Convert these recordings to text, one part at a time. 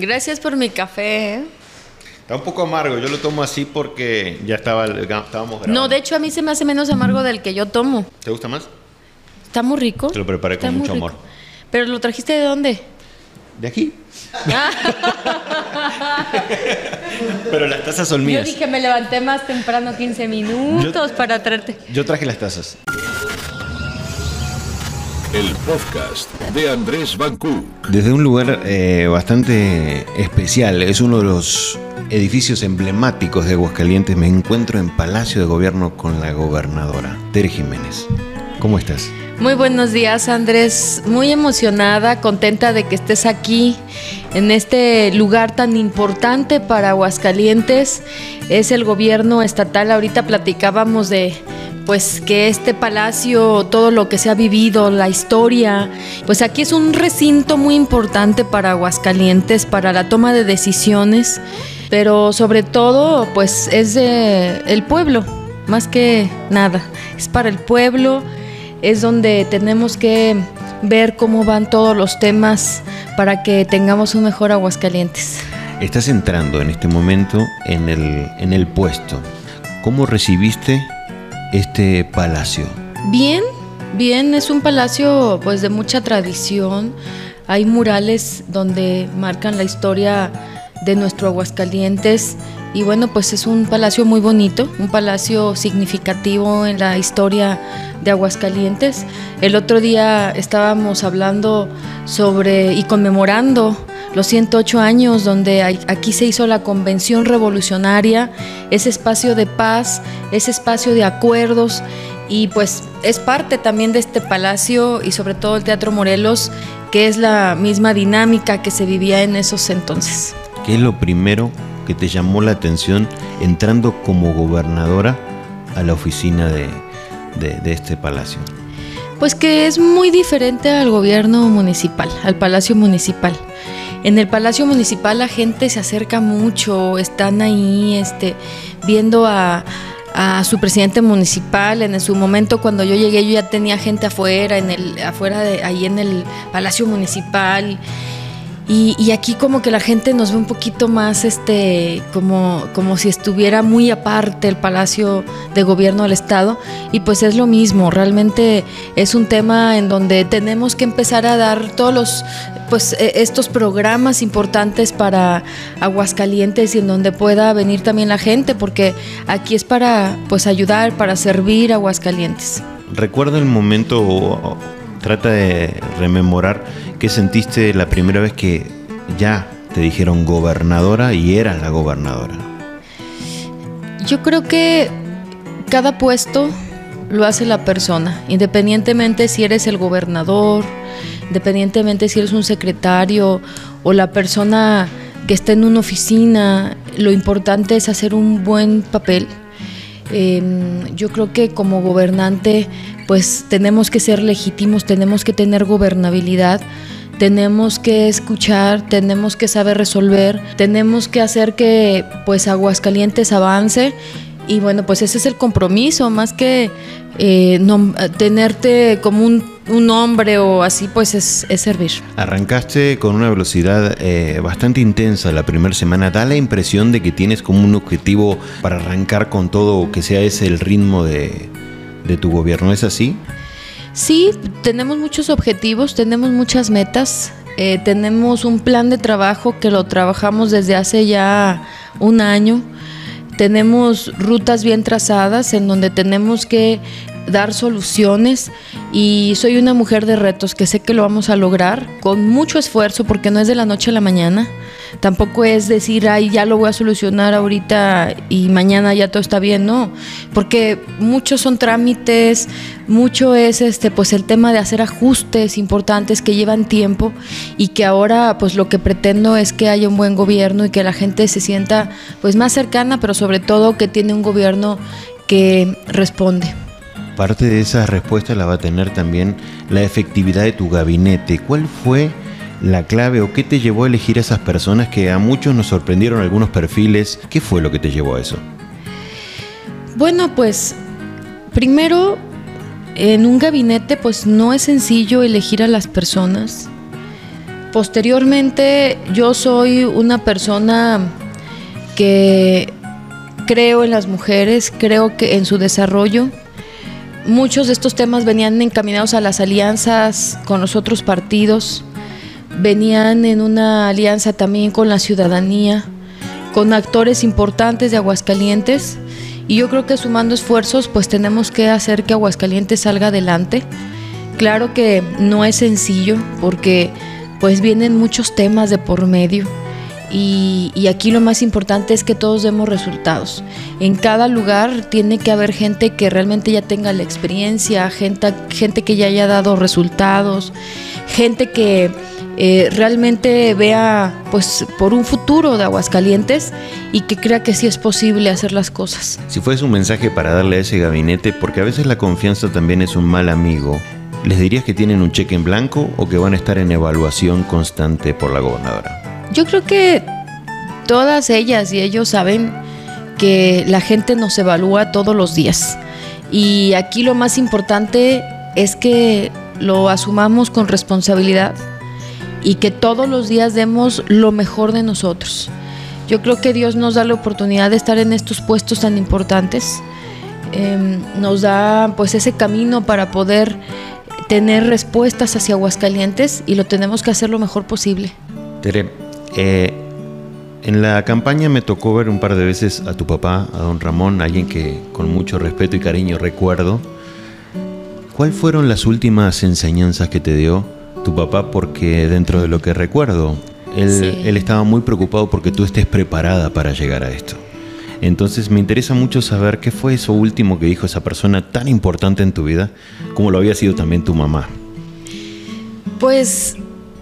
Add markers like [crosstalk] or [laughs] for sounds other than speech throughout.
Gracias por mi café. ¿eh? Está un poco amargo, yo lo tomo así porque ya estaba, estábamos grabando. No, de hecho a mí se me hace menos amargo del que yo tomo. ¿Te gusta más? Está muy rico. Te lo preparé con mucho amor. ¿Pero lo trajiste de dónde? De aquí. [laughs] Pero las tazas son mías. Yo dije, me levanté más temprano, 15 minutos para traerte. Yo traje las tazas. El podcast de Andrés Bancú. Desde un lugar eh, bastante especial, es uno de los edificios emblemáticos de Aguascalientes, me encuentro en Palacio de Gobierno con la gobernadora, Tere Jiménez. ¿Cómo estás? Muy buenos días Andrés, muy emocionada, contenta de que estés aquí en este lugar tan importante para Aguascalientes. Es el gobierno estatal, ahorita platicábamos de pues que este palacio, todo lo que se ha vivido, la historia, pues aquí es un recinto muy importante para Aguascalientes, para la toma de decisiones, pero sobre todo pues es de el pueblo, más que nada, es para el pueblo, es donde tenemos que ver cómo van todos los temas para que tengamos un mejor Aguascalientes. Estás entrando en este momento en el, en el puesto. ¿Cómo recibiste este palacio? Bien, bien, es un palacio pues de mucha tradición. Hay murales donde marcan la historia de nuestro Aguascalientes y bueno, pues es un palacio muy bonito, un palacio significativo en la historia de Aguascalientes. El otro día estábamos hablando sobre y conmemorando los 108 años donde aquí se hizo la convención revolucionaria, ese espacio de paz, ese espacio de acuerdos y pues es parte también de este palacio y sobre todo el Teatro Morelos, que es la misma dinámica que se vivía en esos entonces. ¿Qué es lo primero que te llamó la atención entrando como gobernadora a la oficina de, de este palacio? Pues que es muy diferente al gobierno municipal, al palacio municipal. En el Palacio Municipal la gente se acerca mucho, están ahí este, viendo a, su presidente municipal. En su momento cuando yo llegué yo ya tenía gente afuera, en el, afuera de ahí en el Palacio Municipal y, aquí como que la gente nos ve un poquito más este como, como si estuviera muy aparte el Palacio de Gobierno del Estado y pues es lo mismo, realmente es un tema en donde tenemos que empezar a dar todos los pues e, estos programas importantes para Aguascalientes y en donde pueda venir también la gente porque aquí es para pues ayudar, para servir a Aguascalientes. Recuerda el momento trata de rememorar qué sentiste la primera vez que ya te dijeron gobernadora y eras la gobernadora. Yo creo que cada puesto lo hace la persona, independientemente si eres el gobernador, independientemente si eres un secretario o la persona que está en una oficina, lo importante es hacer un buen papel. Em, yo creo que como gobernante pues tenemos que ser legítimos, tenemos que tener gobernabilidad, tenemos que escuchar, tenemos que saber resolver, tenemos que hacer que pues Aguascalientes avance y bueno, pues ese es el compromiso, más que eh, tenerte como un, un, hombre o así, pues es, servir. Arrancaste con una velocidad eh, bastante intensa la primera semana. Da la impresión de que tienes como un objetivo para arrancar con todo, que sea ese el ritmo de, de tu gobierno. ¿Es así? Sí, tenemos muchos objetivos, tenemos muchas metas, eh, tenemos un plan de trabajo que lo trabajamos desde hace ya un año. Tenemos rutas bien trazadas en donde tenemos que dar soluciones y soy una mujer de retos que sé que lo vamos a lograr con mucho esfuerzo porque no es de la noche a la mañana. Tampoco es decir, ay, ya lo voy a solucionar ahorita y mañana ya todo está bien, no, porque muchos son trámites, mucho es este pues el tema de hacer ajustes importantes que llevan tiempo y que ahora pues lo que pretendo es que haya un buen gobierno y que la gente se sienta pues más cercana, pero sobre todo que tiene un gobierno que responde. Parte de esa respuesta la va a tener también la efectividad de tu gabinete. ¿Cuál fue la clave o qué te llevó a elegir a esas personas que a muchos nos sorprendieron algunos perfiles? ¿Qué fue lo que te llevó a eso? Bueno, pues primero en un gabinete pues no es sencillo elegir a las personas. Posteriormente, yo soy una persona que creo en las mujeres, creo que en su desarrollo. Muchos de estos temas venían encaminados a las alianzas con los otros partidos, venían en una alianza también con la ciudadanía, con actores importantes de Aguascalientes y yo creo que sumando esfuerzos pues tenemos que hacer que Aguascalientes salga adelante. Claro que no es sencillo porque pues vienen muchos temas de por medio y, aquí lo más importante es que todos demos resultados. En cada lugar tiene que haber gente que realmente ya tenga la experiencia, gente, gente que ya haya dado resultados, gente que eh, realmente vea pues por un futuro de Aguascalientes y que crea que sí es posible hacer las cosas. Si fuese un mensaje para darle a ese gabinete, porque a veces la confianza también es un mal amigo, ¿les dirías que tienen un cheque en blanco o que van a estar en evaluación constante por la gobernadora? Yo creo que todas ellas y ellos saben que la gente nos evalúa todos los días. Y aquí lo más importante es que lo asumamos con responsabilidad y que todos los días demos lo mejor de nosotros. Yo creo que Dios nos da la oportunidad de estar en estos puestos tan importantes. Em, nos da pues ese camino para poder tener respuestas hacia Aguascalientes y lo tenemos que hacer lo mejor posible. Tere, eh, en la campaña me tocó ver un par de veces a tu papá, a don Ramón, alguien que con mucho respeto y cariño recuerdo. ¿Cuáles fueron las últimas enseñanzas que te dio tu papá? Porque dentro de lo que recuerdo, él, él estaba muy preocupado porque tú estés preparada para llegar a esto. Entonces me interesa mucho saber qué fue eso último que dijo esa persona tan importante en tu vida, como lo había sido también tu mamá. Pues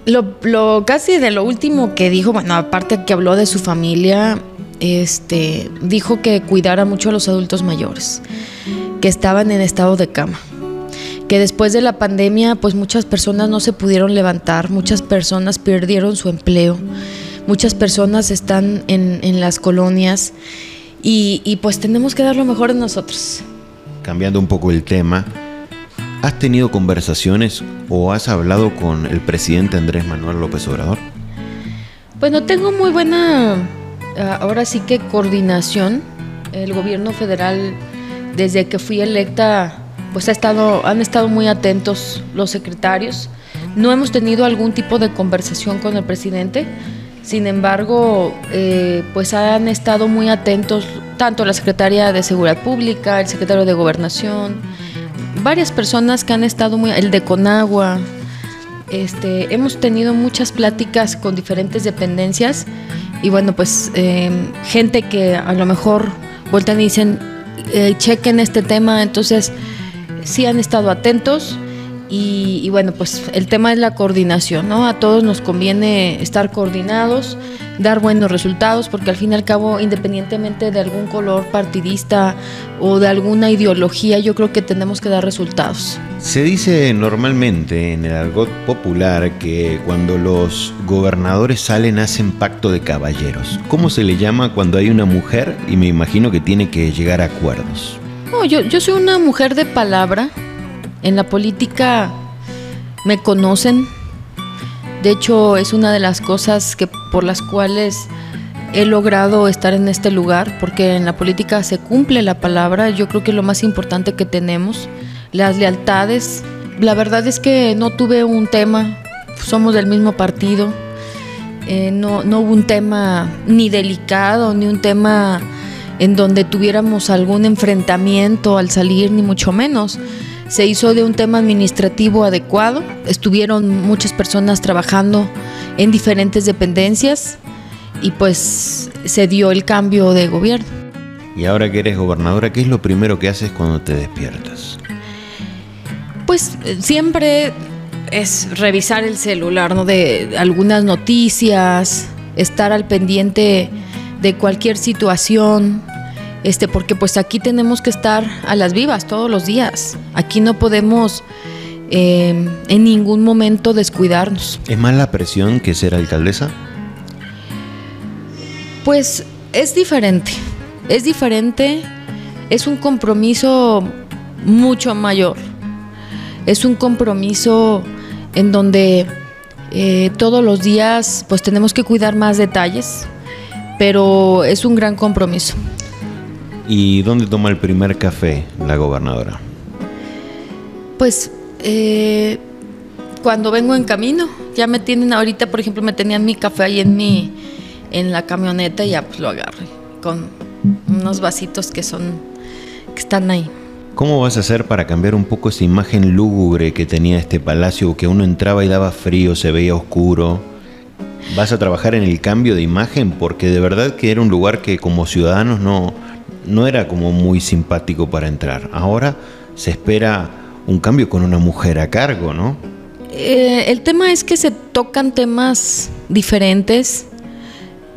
lo, casi de lo último que dijo, bueno, aparte que habló de su familia, este, dijo que cuidara mucho a los adultos mayores, que estaban en estado de cama, que después de la pandemia, pues muchas personas no se pudieron levantar, muchas personas perdieron su empleo, muchas personas están en, las colonias y, y pues tenemos que dar lo mejor de nosotros. Cambiando un poco el tema, ¿Has tenido conversaciones o has hablado con el presidente Andrés Manuel López Obrador? Pues no tengo muy buena, ah, ahora sí que coordinación. El gobierno federal, desde que fui electa, pues ha estado, han estado muy atentos los secretarios. No hemos tenido algún tipo de conversación con el presidente. Sin embargo, eh, pues han estado muy atentos tanto la secretaria de Seguridad Pública, el secretario de Gobernación, varias personas que han estado muy, el de Conagua, este, hemos tenido muchas pláticas con diferentes dependencias y bueno, pues em, gente que a lo mejor vueltan y dicen, eh, chequen este tema, entonces sí han estado atentos y, y, bueno, pues el tema es la coordinación, ¿no? A todos nos conviene estar coordinados dar buenos resultados, porque al fin y al cabo, independientemente de algún color partidista o de alguna ideología, yo creo que tenemos que dar resultados. Se dice normalmente en el argot popular que cuando los gobernadores salen hacen pacto de caballeros. ¿Cómo se le llama cuando hay una mujer y me imagino que tiene que llegar a acuerdos? No, yo, yo soy una mujer de palabra. En la política me conocen, de hecho, es una de las cosas que por las cuales he logrado estar en este lugar, porque en la política se cumple la palabra, yo creo que es lo más importante que tenemos, las lealtades. La verdad es que no tuve un tema, somos del mismo partido, eh, no, no hubo un tema ni delicado, ni un tema en donde tuviéramos algún enfrentamiento al salir, ni mucho menos se hizo de un tema administrativo adecuado, estuvieron muchas personas trabajando en diferentes dependencias y pues se dio el cambio de gobierno. Y ahora que eres gobernadora, ¿qué es lo primero que haces cuando te despiertas? Pues siempre es revisar el celular, ¿no? De algunas noticias, estar al pendiente de cualquier situación, este, porque pues aquí tenemos que estar a las vivas todos los días. Aquí no podemos eh, en ningún momento descuidarnos. ¿Es más la presión que ser alcaldesa? Pues es diferente, es diferente, es un compromiso mucho mayor, es un compromiso en donde Eh, todos los días pues tenemos que cuidar más detalles, pero es un gran compromiso. ¿Y dónde toma el primer café la gobernadora? Pues eh, cuando vengo en camino, ya me tienen ahorita, por ejemplo, me tenían mi café ahí en mi en la camioneta y ya pues lo agarré con unos vasitos que son que están ahí. ¿Cómo vas a hacer para cambiar un poco esa imagen lúgubre que tenía este palacio, que uno entraba y daba frío, se veía oscuro? ¿Vas a trabajar en el cambio de imagen? Porque de verdad que era un lugar que como ciudadanos no, no era como muy simpático para entrar. Ahora se espera un cambio con una mujer a cargo, ¿no? Eh, el tema es que se tocan temas diferentes.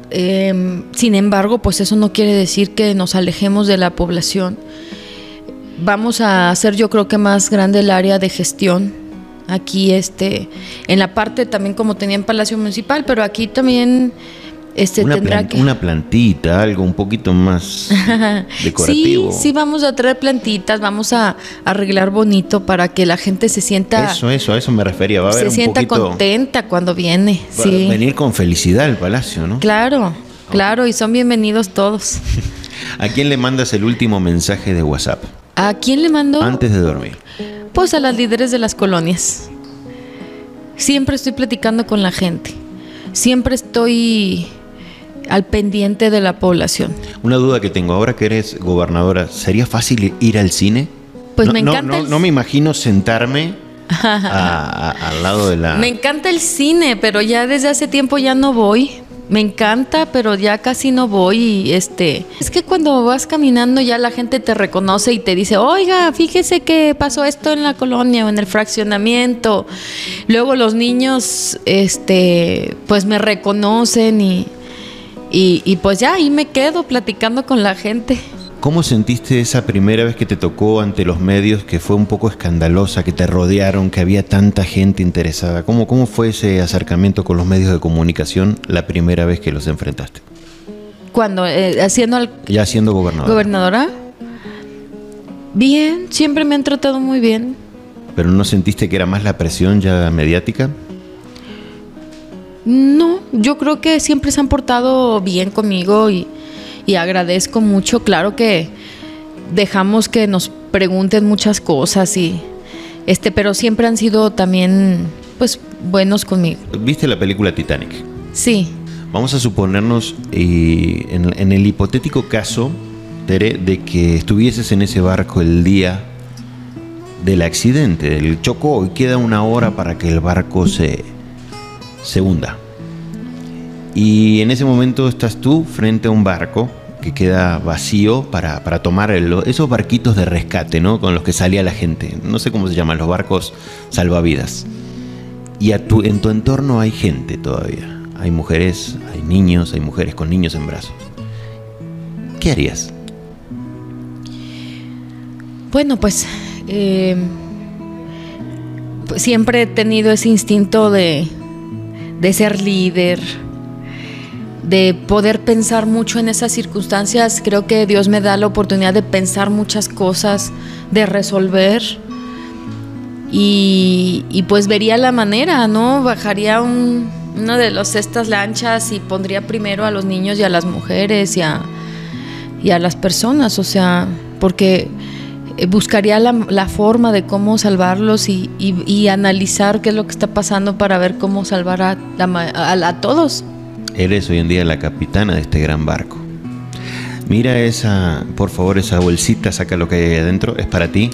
Eh, sin embargo, pues eso no quiere decir que nos alejemos de la población. Vamos a hacer yo creo que más grande el área de gestión aquí este en la parte también como tenía en Palacio Municipal, pero aquí también este una, tendrá plan- que una plantita, algo un poquito más [laughs] decorativo. Sí, sí vamos a traer plantitas, vamos a arreglar bonito para que la gente se sienta Eso, eso, a eso me refería. Va a haber se un sienta poquito. contenta cuando viene. va a Sí. Venir con felicidad al palacio, ¿no? Claro, claro, y son bienvenidos todos. [laughs] ¿A quién le mandas el último mensaje de WhatsApp? ¿A quién le mando? Antes de dormir. Pues a las líderes de las colonias. Siempre estoy platicando con la gente. Siempre estoy al pendiente de la población. Una duda que tengo, ahora que eres gobernadora, ¿sería fácil ir al cine? Pues No- me no, encanta No, el- no me imagino sentarme [laughs] a- a- al lado de la... Me encanta el cine, pero ya desde hace tiempo ya no voy. Me encanta, pero ya casi no voy. Y este, es que cuando vas caminando ya la gente te reconoce y te dice, oiga, fíjese que pasó esto en la colonia o en el fraccionamiento. Luego los niños, este, pues me reconocen y, y, y pues ya ahí me quedo platicando con la gente. ¿Cómo sentiste esa primera vez que te tocó ante los medios que fue un poco escandalosa, que te rodearon, que había tanta gente interesada? ¿Cómo, cómo fue ese acercamiento con los medios de comunicación la primera vez que los enfrentaste? Cuando, eh, haciendo al Ya siendo gobernador. gobernadora, bien, siempre me han tratado muy bien. ¿Pero no sentiste que era más la presión ya mediática? No, yo creo que siempre se han portado bien conmigo y, y agradezco mucho. Claro que dejamos que nos pregunten muchas cosas y este, pero siempre han sido también pues buenos conmigo. ¿Viste la película Titanic? Sí. Vamos a suponernos, eh, en, en el hipotético caso, Tere, de que estuvieses en ese barco el día del accidente, del chocó, y queda una hora para que el barco se, se hunda. Y en ese momento estás tú frente a un barco que queda vacío para, para tomar esos barquitos de rescate, ¿no? Con los que salía la gente. No sé cómo se llaman, los barcos salvavidas. Y a tu, en tu entorno hay gente todavía. Hay mujeres, hay niños, hay mujeres con niños en brazos. ¿Qué harías? Bueno, pues, eh, pues siempre he tenido ese instinto de, de ser líder, de poder pensar mucho en esas circunstancias. Creo que Dios me da la oportunidad de pensar muchas cosas, de resolver. Y, y pues vería la manera, ¿no? Bajaría un, una de los, estas lanchas y pondría primero a los niños y a las mujeres y a, y a las personas, o sea, porque buscaría la, la forma de cómo salvarlos y, y- y analizar qué es lo que está pasando para ver cómo salvar a, a- todos. Eres hoy en día la capitana de este gran barco. Mira esa, por favor, esa bolsita, saca lo que hay adentro, es para ti.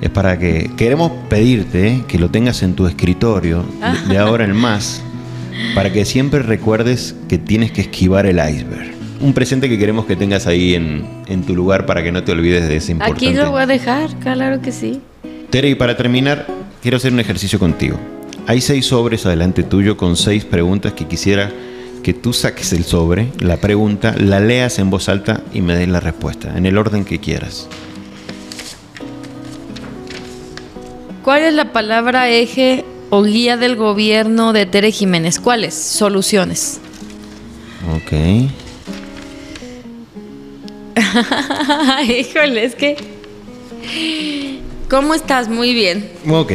Es para que queremos pedirte eh, que lo tengas en tu escritorio de ahora en más, para que siempre recuerdes que tienes que esquivar el iceberg. Un presente que queremos que tengas ahí en, en tu lugar para que no te olvides de ese importante. Aquí lo voy a dejar, claro que sí. Tere, y para terminar, quiero hacer un ejercicio contigo. Hay seis sobres adelante tuyo con seis preguntas que quisiera que tú saques el sobre, la pregunta, la leas en voz alta y me des la respuesta, en el orden que quieras. ¿Cuál es la palabra eje o guía del gobierno de Tere Jiménez? ¿Cuáles? Soluciones. Ok. [laughs] Híjole, es que... ¿Cómo estás? Muy bien. Ok.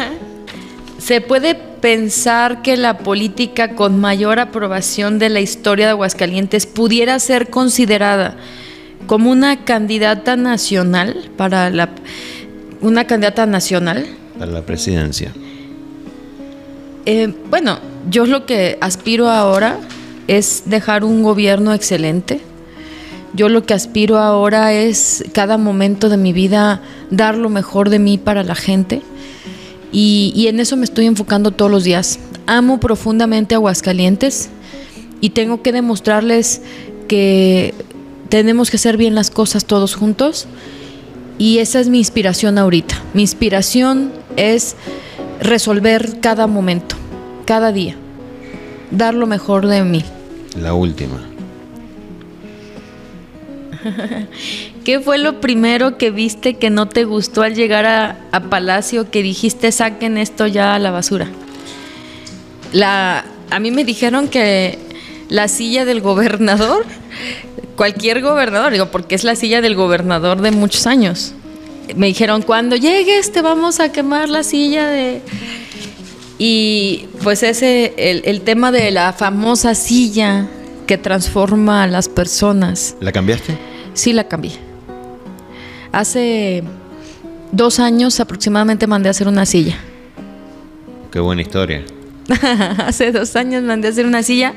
[laughs] ¿Se puede pensar que la política con mayor aprobación de la historia de Aguascalientes pudiera ser considerada como una candidata nacional para la una candidata nacional para la presidencia. Eh, bueno, yo lo que aspiro ahora es dejar un gobierno excelente. Yo lo que aspiro ahora es cada momento de mi vida dar lo mejor de mí para la gente. Y, en eso me estoy enfocando todos los días. Amo profundamente Aguascalientes y tengo que demostrarles que tenemos que hacer bien las cosas todos juntos. Y esa es mi inspiración ahorita. Mi inspiración es resolver cada momento, cada día, dar lo mejor de mí. La última. [laughs] ¿Qué fue lo primero que viste que no te gustó al llegar a, Palacio que dijiste saquen esto ya a la basura? La, a mí me dijeron que la silla del gobernador, [laughs] cualquier gobernador, digo, porque es la silla del gobernador de muchos años. Me dijeron, cuando llegues te vamos a quemar la silla de... Y pues ese, el, el tema de la famosa silla que transforma a las personas. ¿La cambiaste? Sí, la cambié. Hace dos años aproximadamente mandé a hacer una silla. Qué buena historia. [laughs] Hace dos años mandé a hacer una silla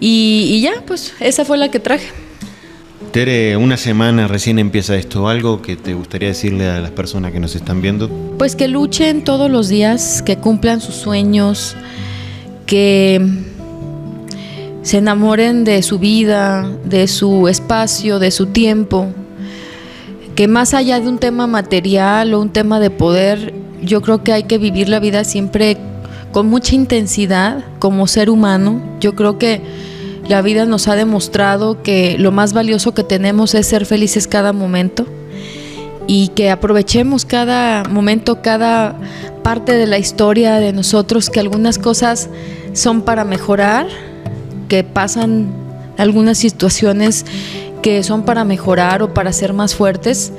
y, y, ya, pues esa fue la que traje. Tere, una semana recién empieza esto. ¿Algo que te gustaría decirle a las personas que nos están viendo? Pues que luchen todos los días, que cumplan sus sueños, que se enamoren de su vida, de su espacio, de su tiempo, que más allá de un tema material o un tema de poder, yo creo que hay que vivir la vida siempre con mucha intensidad como ser humano. Yo creo que la vida nos ha demostrado que lo más valioso que tenemos es ser felices cada momento y que aprovechemos cada momento, cada parte de la historia de nosotros, que algunas cosas son para mejorar, que pasan algunas situaciones que son para mejorar o para ser más fuertes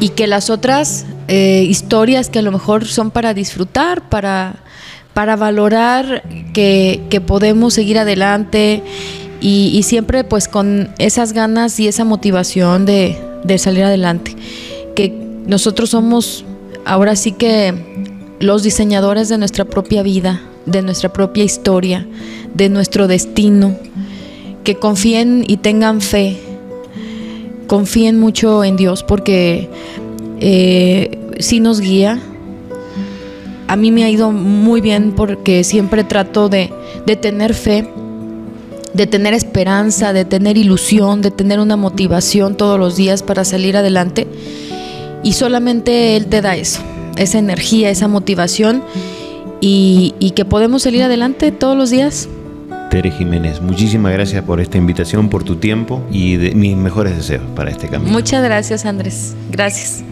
y que las otras eh, historias que a lo mejor son para disfrutar, para, para valorar que, que podemos seguir adelante y, y, siempre pues con esas ganas y esa motivación de, de salir adelante. Que nosotros somos ahora sí que los diseñadores de nuestra propia vida, de nuestra propia historia, de nuestro destino, que confíen y tengan fe, confíen mucho en Dios porque eh, sí nos guía. A mí me ha ido muy bien porque siempre trato de, de tener fe, de tener esperanza, de tener ilusión, de tener una motivación todos los días para salir adelante. Y solamente Él te da eso, esa energía, esa motivación y, y que podemos salir adelante todos los días. Tere Jiménez, muchísimas gracias por esta invitación, por tu tiempo y de mis mejores deseos para este camino. Muchas gracias Andrés, gracias.